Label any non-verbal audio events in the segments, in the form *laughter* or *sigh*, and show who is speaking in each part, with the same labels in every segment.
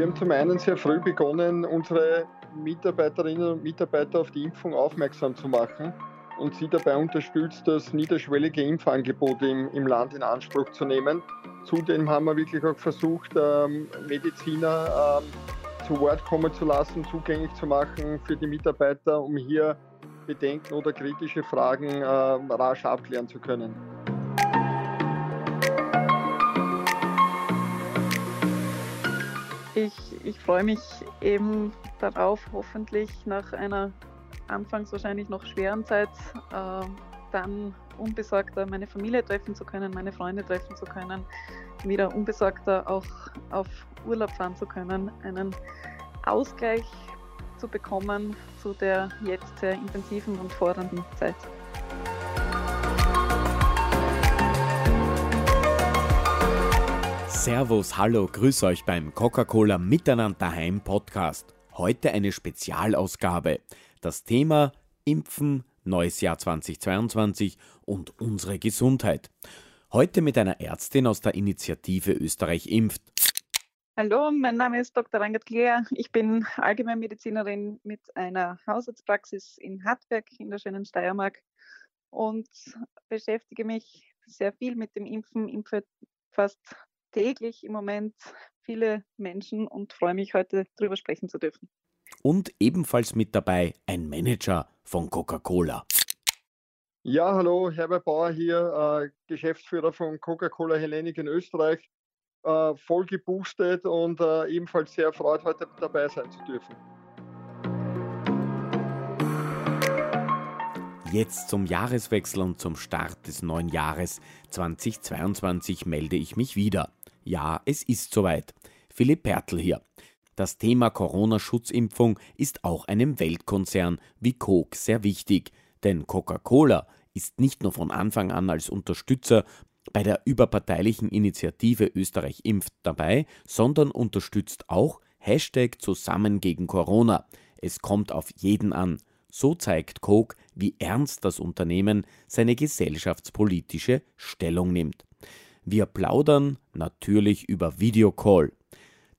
Speaker 1: Wir haben zum einen sehr früh begonnen, unsere Mitarbeiterinnen und Mitarbeiter auf die Impfung aufmerksam zu machen und sie dabei unterstützt, das niederschwellige Impfangebot im, im Land in Anspruch zu nehmen. Zudem haben wir wirklich auch versucht, ähm, Mediziner ähm, zu Wort kommen zu lassen, zugänglich zu machen für die Mitarbeiter, um hier Bedenken oder kritische Fragen äh, rasch abklären zu können.
Speaker 2: Ich, ich freue mich eben darauf, hoffentlich nach einer anfangs wahrscheinlich noch schweren Zeit äh, dann unbesorgter meine Familie treffen zu können, meine Freunde treffen zu können, wieder unbesorgter auch auf Urlaub fahren zu können, einen Ausgleich zu bekommen zu der jetzt sehr intensiven und fordernden Zeit.
Speaker 3: Servus, hallo, grüß euch beim Coca-Cola Miteinander daheim Podcast. Heute eine Spezialausgabe. Das Thema Impfen, neues Jahr 2022 und unsere Gesundheit. Heute mit einer Ärztin aus der Initiative Österreich impft.
Speaker 2: Hallo, mein Name ist Dr. Rangert Kleer. Ich bin Allgemeinmedizinerin mit einer Hausarztpraxis in Hartberg in der schönen Steiermark und beschäftige mich sehr viel mit dem Impfen, impfe fast täglich im Moment viele Menschen und freue mich heute darüber sprechen zu dürfen.
Speaker 3: Und ebenfalls mit dabei ein Manager von Coca-Cola.
Speaker 1: Ja, hallo, Herbert Bauer hier, äh, Geschäftsführer von Coca-Cola Hellenic in Österreich, äh, voll geboostet und äh, ebenfalls sehr erfreut, heute dabei sein zu dürfen.
Speaker 3: Jetzt zum Jahreswechsel und zum Start des neuen Jahres 2022 melde ich mich wieder. Ja, es ist soweit. Philipp Pertl hier. Das Thema Corona-Schutzimpfung ist auch einem Weltkonzern wie Coke sehr wichtig, denn Coca-Cola ist nicht nur von Anfang an als Unterstützer bei der überparteilichen Initiative Österreich impft dabei, sondern unterstützt auch Hashtag zusammen gegen Corona. Es kommt auf jeden an. So zeigt Coke, wie ernst das Unternehmen seine gesellschaftspolitische Stellung nimmt. Wir plaudern natürlich über Videocall.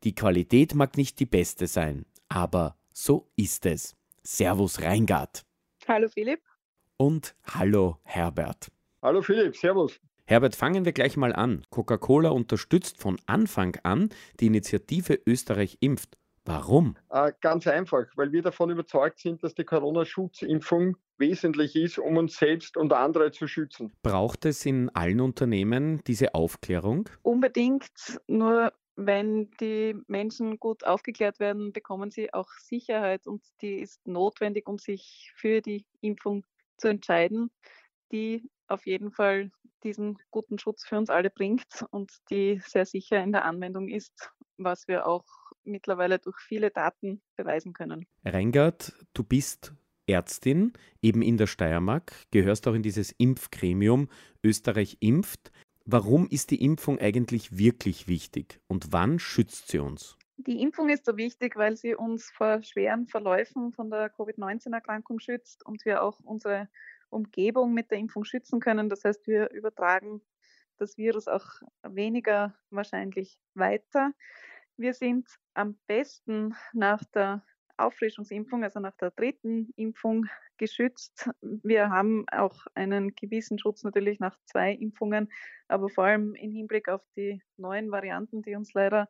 Speaker 3: Die Qualität mag nicht die beste sein, aber so ist es. Servus Reingard.
Speaker 2: Hallo Philipp.
Speaker 3: Und hallo Herbert.
Speaker 1: Hallo Philipp, servus.
Speaker 3: Herbert, fangen wir gleich mal an. Coca-Cola unterstützt von Anfang an die Initiative Österreich impft. Warum?
Speaker 1: Äh, ganz einfach, weil wir davon überzeugt sind, dass die Corona-Schutzimpfung wesentlich ist, um uns selbst und andere zu schützen.
Speaker 3: Braucht es in allen Unternehmen diese Aufklärung?
Speaker 2: Unbedingt, nur wenn die Menschen gut aufgeklärt werden, bekommen sie auch Sicherheit und die ist notwendig, um sich für die Impfung zu entscheiden, die auf jeden Fall diesen guten Schutz für uns alle bringt und die sehr sicher in der Anwendung ist, was wir auch mittlerweile durch viele Daten beweisen können.
Speaker 3: Reingard, du bist Ärztin, eben in der Steiermark, gehörst auch in dieses Impfgremium Österreich impft. Warum ist die Impfung eigentlich wirklich wichtig und wann schützt sie uns?
Speaker 2: Die Impfung ist so wichtig, weil sie uns vor schweren Verläufen von der Covid-19-Erkrankung schützt und wir auch unsere Umgebung mit der Impfung schützen können. Das heißt, wir übertragen das Virus auch weniger wahrscheinlich weiter. Wir sind am besten nach der Auffrischungsimpfung, also nach der dritten Impfung, geschützt. Wir haben auch einen gewissen Schutz natürlich nach zwei Impfungen, aber vor allem im Hinblick auf die neuen Varianten, die uns leider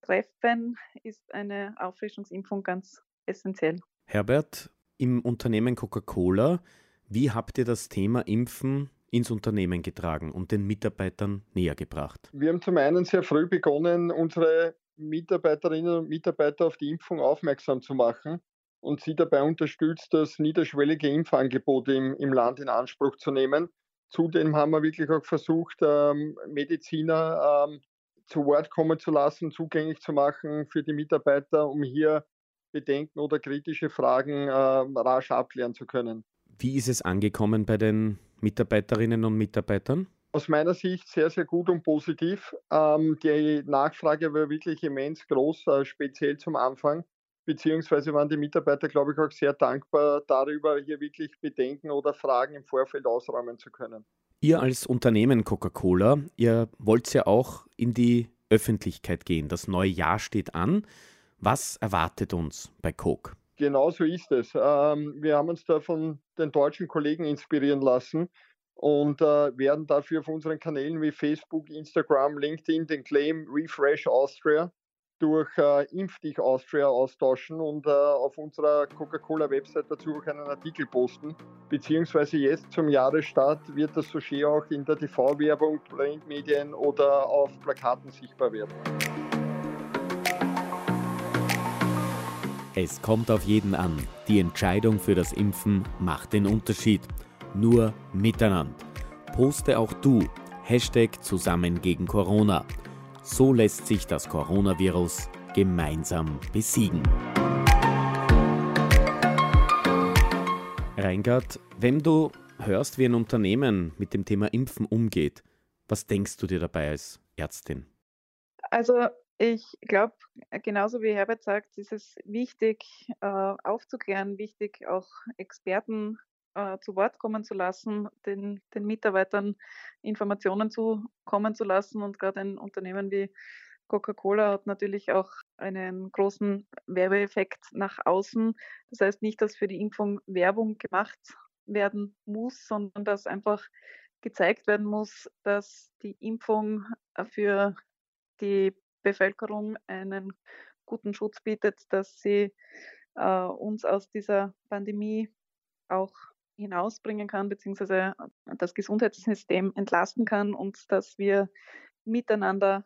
Speaker 2: treffen, ist eine Auffrischungsimpfung ganz essentiell.
Speaker 3: Herbert, im Unternehmen Coca-Cola, wie habt ihr das Thema Impfen ins Unternehmen getragen und den Mitarbeitern näher gebracht?
Speaker 1: Wir haben zum einen sehr früh begonnen, unsere Mitarbeiterinnen und Mitarbeiter auf die Impfung aufmerksam zu machen und sie dabei unterstützt, das niederschwellige Impfangebot im, im Land in Anspruch zu nehmen. Zudem haben wir wirklich auch versucht, ähm, Mediziner ähm, zu Wort kommen zu lassen, zugänglich zu machen für die Mitarbeiter, um hier Bedenken oder kritische Fragen äh, rasch abklären zu können.
Speaker 3: Wie ist es angekommen bei den Mitarbeiterinnen und Mitarbeitern?
Speaker 1: Aus meiner Sicht sehr, sehr gut und positiv. Ähm, die Nachfrage war wirklich immens groß, äh, speziell zum Anfang. Beziehungsweise waren die Mitarbeiter, glaube ich, auch sehr dankbar darüber, hier wirklich Bedenken oder Fragen im Vorfeld ausräumen zu können.
Speaker 3: Ihr als Unternehmen Coca-Cola, ihr wollt ja auch in die Öffentlichkeit gehen. Das neue Jahr steht an. Was erwartet uns bei Coke?
Speaker 1: Genau so ist es. Ähm, wir haben uns da von den deutschen Kollegen inspirieren lassen und äh, werden dafür auf unseren Kanälen wie Facebook, Instagram, LinkedIn den Claim Refresh Austria durch äh, Impf dich Austria austauschen und äh, auf unserer Coca-Cola-Website dazu auch einen Artikel posten. Beziehungsweise jetzt zum Jahresstart wird das Sujet auch in der TV-Werbung, Printmedien oder auf Plakaten sichtbar werden.
Speaker 3: Es kommt auf jeden an. Die Entscheidung für das Impfen macht den Unterschied. Nur miteinander. Poste auch du Hashtag zusammen gegen Corona. So lässt sich das Coronavirus gemeinsam besiegen. Reingard, wenn du hörst, wie ein Unternehmen mit dem Thema Impfen umgeht, was denkst du dir dabei als Ärztin?
Speaker 2: Also ich glaube, genauso wie Herbert sagt, ist es wichtig, äh, aufzuklären, wichtig auch Experten äh, zu Wort kommen zu lassen, den, den Mitarbeitern Informationen zukommen zu lassen. Und gerade ein Unternehmen wie Coca-Cola hat natürlich auch einen großen Werbeeffekt nach außen. Das heißt nicht, dass für die Impfung Werbung gemacht werden muss, sondern dass einfach gezeigt werden muss, dass die Impfung für die Bevölkerung einen guten Schutz bietet, dass sie äh, uns aus dieser Pandemie auch hinausbringen kann, beziehungsweise das Gesundheitssystem entlasten kann und dass wir miteinander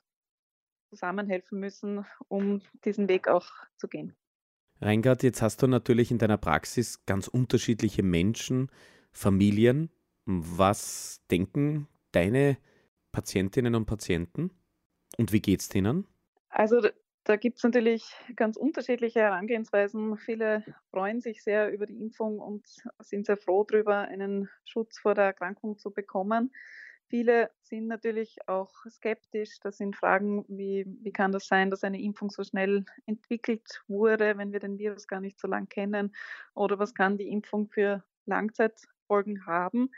Speaker 2: zusammenhelfen müssen, um diesen Weg auch zu gehen.
Speaker 3: Reingard, jetzt hast du natürlich in deiner Praxis ganz unterschiedliche Menschen, Familien. Was denken deine Patientinnen und Patienten und wie geht es denen?
Speaker 2: Also da gibt es natürlich ganz unterschiedliche Herangehensweisen. Viele freuen sich sehr über die Impfung und sind sehr froh darüber, einen Schutz vor der Erkrankung zu bekommen. Viele sind natürlich auch skeptisch. Das sind Fragen wie, wie kann das sein, dass eine Impfung so schnell entwickelt wurde, wenn wir den Virus gar nicht so lange kennen? Oder was kann die Impfung für Langzeitfolgen haben?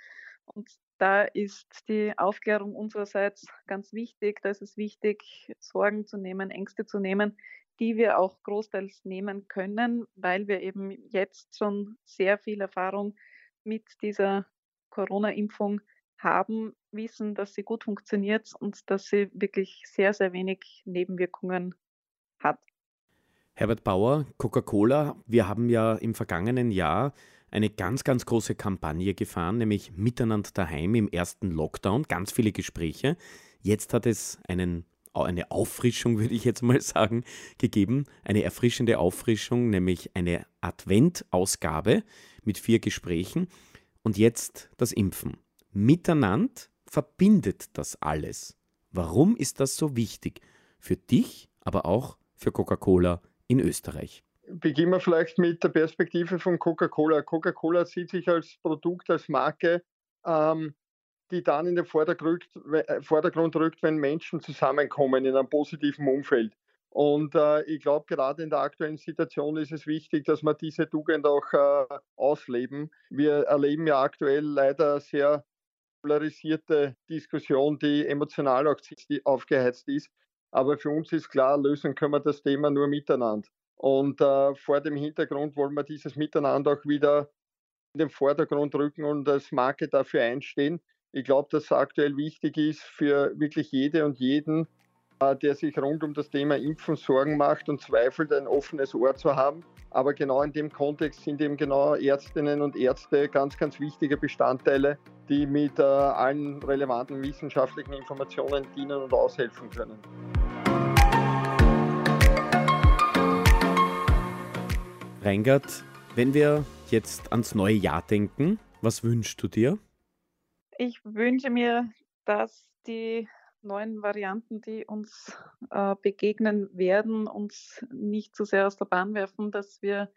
Speaker 2: Und da ist die Aufklärung unsererseits ganz wichtig. Da ist es wichtig, Sorgen zu nehmen, Ängste zu nehmen, die wir auch großteils nehmen können, weil wir eben jetzt schon sehr viel Erfahrung mit dieser Corona-Impfung haben, wissen, dass sie gut funktioniert und dass sie wirklich sehr, sehr wenig Nebenwirkungen hat.
Speaker 3: Herbert Bauer, Coca-Cola, wir haben ja im vergangenen Jahr eine ganz, ganz große Kampagne gefahren, nämlich Miteinander daheim im ersten Lockdown, ganz viele Gespräche. Jetzt hat es einen, eine Auffrischung, *laughs* würde ich jetzt mal sagen, gegeben, eine erfrischende Auffrischung, nämlich eine Advent-Ausgabe mit vier Gesprächen und jetzt das Impfen. Miteinander verbindet das alles. Warum ist das so wichtig? Für dich, aber auch für Coca-Cola in Österreich
Speaker 1: beginnen wir vielleicht mit der Perspektive von Coca-Cola. Coca-Cola sieht sich als Produkt, als Marke, ähm, die dann in den Vordergrund, äh, rückt, wenn Menschen zusammenkommen in einem positiven Umfeld. Und äh, ich glaube, gerade in der aktuellen Situation ist es wichtig, dass wir diese Tugend auch äh, ausleben. Wir erleben ja aktuell leider sehr polarisierte Diskussion, die emotional aufgeheizt ist. Aber für uns ist klar, lösen können wir das Thema nur miteinander. Und äh, vor dem Hintergrund wollen wir dieses Miteinander auch wieder in den Vordergrund rücken und als Marke dafür einstehen. Ich glaube, dass es aktuell wichtig ist für wirklich jede und jeden, äh, der sich rund um das Thema Impfen Sorgen macht und zweifelt, ein offenes Ohr zu haben. Aber genau in dem Kontext sind eben genau Ärztinnen und Ärzte ganz, ganz wichtige Bestandteile, die mit äh, allen relevanten wissenschaftlichen Informationen dienen und aushelfen können.
Speaker 3: Reingard, wenn wir jetzt ans neue Jahr denken, was wünschst du dir?
Speaker 2: Ich wünsche mir, dass die neuen Varianten, die uns äh, begegnen werden, uns nicht zu sehr aus der Bahn werfen, dass wir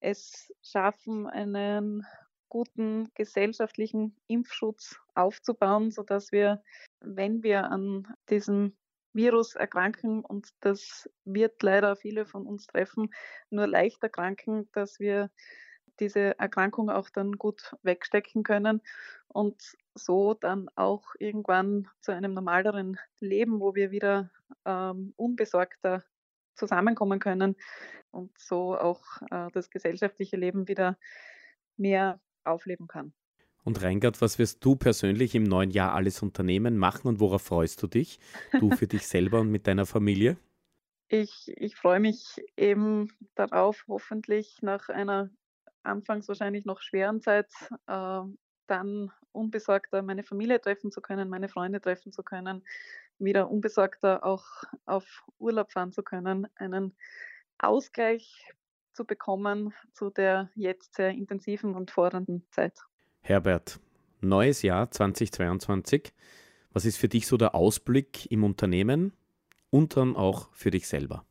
Speaker 2: es schaffen, einen guten gesellschaftlichen Impfschutz aufzubauen, sodass wir, wenn wir an diesem Virus erkranken und das wird leider viele von uns treffen, nur leicht erkranken, dass wir diese Erkrankung auch dann gut wegstecken können und so dann auch irgendwann zu einem normaleren Leben, wo wir wieder ähm, unbesorgter zusammenkommen können und so auch äh, das gesellschaftliche Leben wieder mehr aufleben kann.
Speaker 3: Und Reingard, was wirst du persönlich im neuen Jahr alles unternehmen, machen und worauf freust du dich? Du für dich selber und mit deiner Familie?
Speaker 2: Ich, ich freue mich eben darauf, hoffentlich nach einer anfangs wahrscheinlich noch schweren Zeit äh, dann unbesorgter meine Familie treffen zu können, meine Freunde treffen zu können, wieder unbesorgter auch auf Urlaub fahren zu können, einen Ausgleich zu bekommen zu der jetzt sehr intensiven und fordernden Zeit.
Speaker 3: Herbert, neues Jahr 2022. Was ist für dich so der Ausblick im Unternehmen und dann auch für dich selber?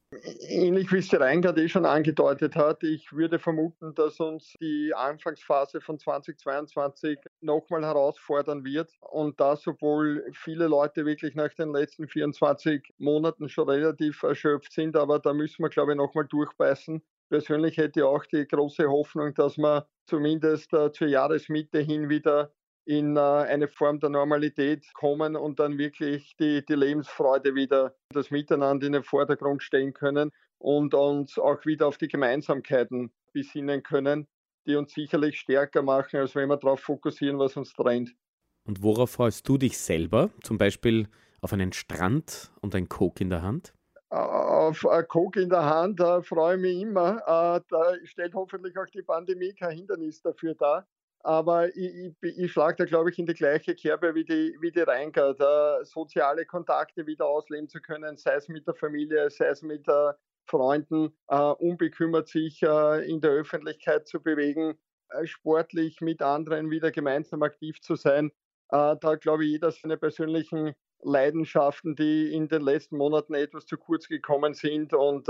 Speaker 1: Ähnlich wie es der Reingard eh schon angedeutet hat, ich würde vermuten, dass uns die Anfangsphase von 2022 nochmal herausfordern wird und das, obwohl viele Leute wirklich nach den letzten 24 Monaten schon relativ erschöpft sind, aber da müssen wir, glaube ich, nochmal durchbeißen. Persönlich hätte ich auch die große Hoffnung, dass wir zumindest äh, zur Jahresmitte hin wieder in äh, eine Form der Normalität kommen und dann wirklich die, die Lebensfreude wieder, das Miteinander in den Vordergrund stellen können und uns auch wieder auf die Gemeinsamkeiten besinnen können, die uns sicherlich stärker machen, als wenn wir darauf fokussieren, was uns trennt.
Speaker 3: Und worauf freust du dich selber? Zum Beispiel auf einen Strand und ein Coke in der Hand?
Speaker 1: Auf ein Coke in der Hand äh, freue ich mich immer. Äh, da stellt hoffentlich auch die Pandemie kein Hindernis dafür dar. Aber ich, ich, ich schlage da, glaube ich, in die gleiche Kerbe wie die, wie die Reingard. Äh, soziale Kontakte wieder ausleben zu können, sei es mit der Familie, sei es mit äh, Freunden, äh, unbekümmert sich äh, in der Öffentlichkeit zu bewegen, äh, sportlich mit anderen wieder gemeinsam aktiv zu sein. Äh, da glaube ich, jeder seine persönlichen Leidenschaften, die in den letzten Monaten etwas zu kurz gekommen sind und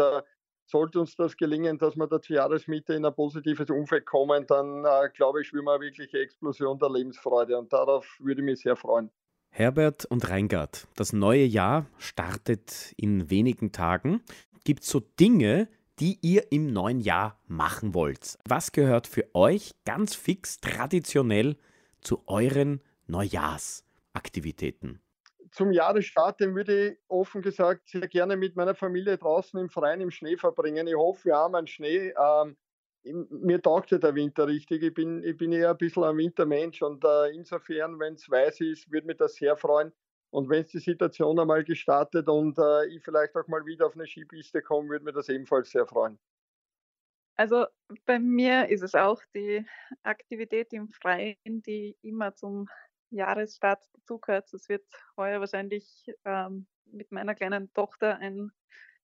Speaker 1: sollte uns das gelingen, dass wir da zur Jahresmitte in ein positives Umfeld kommen, dann äh, glaube ich, spüren wir eine wirkliche Explosion der Lebensfreude und darauf würde ich mich sehr freuen.
Speaker 3: Herbert und Reingard, das neue Jahr startet in wenigen Tagen. Gibt es so Dinge, die ihr im neuen Jahr machen wollt? Was gehört für euch ganz fix traditionell zu euren Neujahrsaktivitäten?
Speaker 1: Zum Jahresstart, den würde ich offen gesagt sehr gerne mit meiner Familie draußen im Freien im Schnee verbringen. Ich hoffe, wir haben einen Schnee. Ähm, mir taugt ja der Winter richtig. Ich bin, ich bin eher ein bisschen ein Wintermensch und äh, insofern, wenn es weiß ist, würde mich das sehr freuen. Und wenn es die Situation einmal gestartet und äh, ich vielleicht auch mal wieder auf eine Skipiste komme, würde mich das ebenfalls sehr freuen.
Speaker 2: Also bei mir ist es auch die Aktivität im Freien, die immer zum Jahresstart dazugehört. Es wird heuer wahrscheinlich ähm, mit meiner kleinen Tochter ein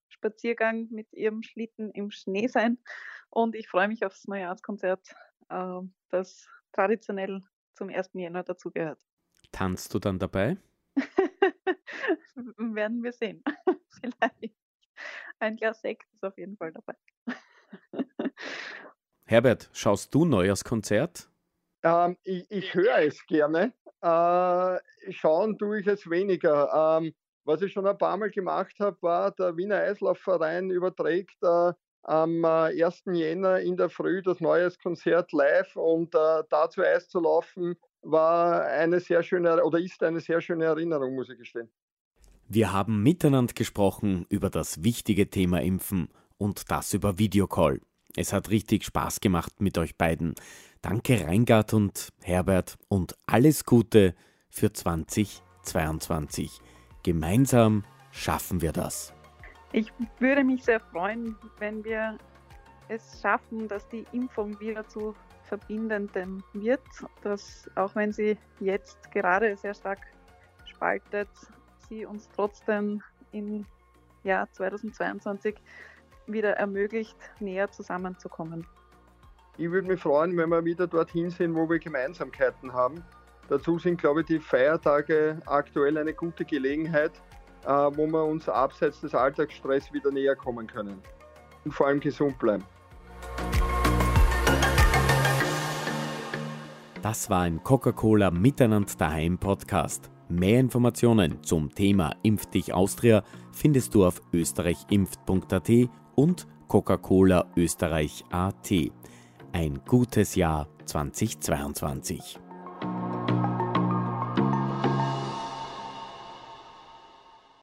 Speaker 2: Spaziergang mit ihrem Schlitten im Schnee sein. Und ich freue mich aufs Neujahrskonzert, äh, das traditionell zum 1. Jänner dazugehört.
Speaker 3: Tanzt du dann dabei? *laughs*
Speaker 2: Werden wir sehen. *laughs* Vielleicht. Ein Glas Sekt ist auf jeden Fall dabei. *laughs*
Speaker 3: Herbert, schaust du Neujahrskonzert?
Speaker 1: Ähm, ich, ich höre es gerne. Äh, schauen tue ich es weniger. Ähm, was ich schon ein paar Mal gemacht habe, war, der Wiener Eislaufverein überträgt äh, am 1. Äh, Jänner in der Früh das neues Konzert live und äh, dazu Eis zu laufen, war eine sehr schöne oder ist eine sehr schöne Erinnerung, muss ich gestehen.
Speaker 3: Wir haben miteinander gesprochen über das wichtige Thema Impfen und das über Videocall. Es hat richtig Spaß gemacht mit euch beiden. Danke Reingard und Herbert und alles Gute für 2022. Gemeinsam schaffen wir das.
Speaker 2: Ich würde mich sehr freuen, wenn wir es schaffen, dass die Impfung wieder zu verbindendem wird, dass auch wenn sie jetzt gerade sehr stark spaltet, sie uns trotzdem im Jahr 2022 wieder ermöglicht, näher zusammenzukommen.
Speaker 1: Ich würde mich freuen, wenn wir wieder dorthin sind, wo wir Gemeinsamkeiten haben. Dazu sind, glaube ich, die Feiertage aktuell eine gute Gelegenheit, äh, wo wir uns abseits des Alltagsstress wieder näher kommen können. Und vor allem gesund bleiben.
Speaker 3: Das war ein Coca-Cola Miteinander daheim Podcast. Mehr Informationen zum Thema Impf dich Austria findest du auf österreichimpft.at und Coca-Cola Österreich.at. ein gutes Jahr 2022.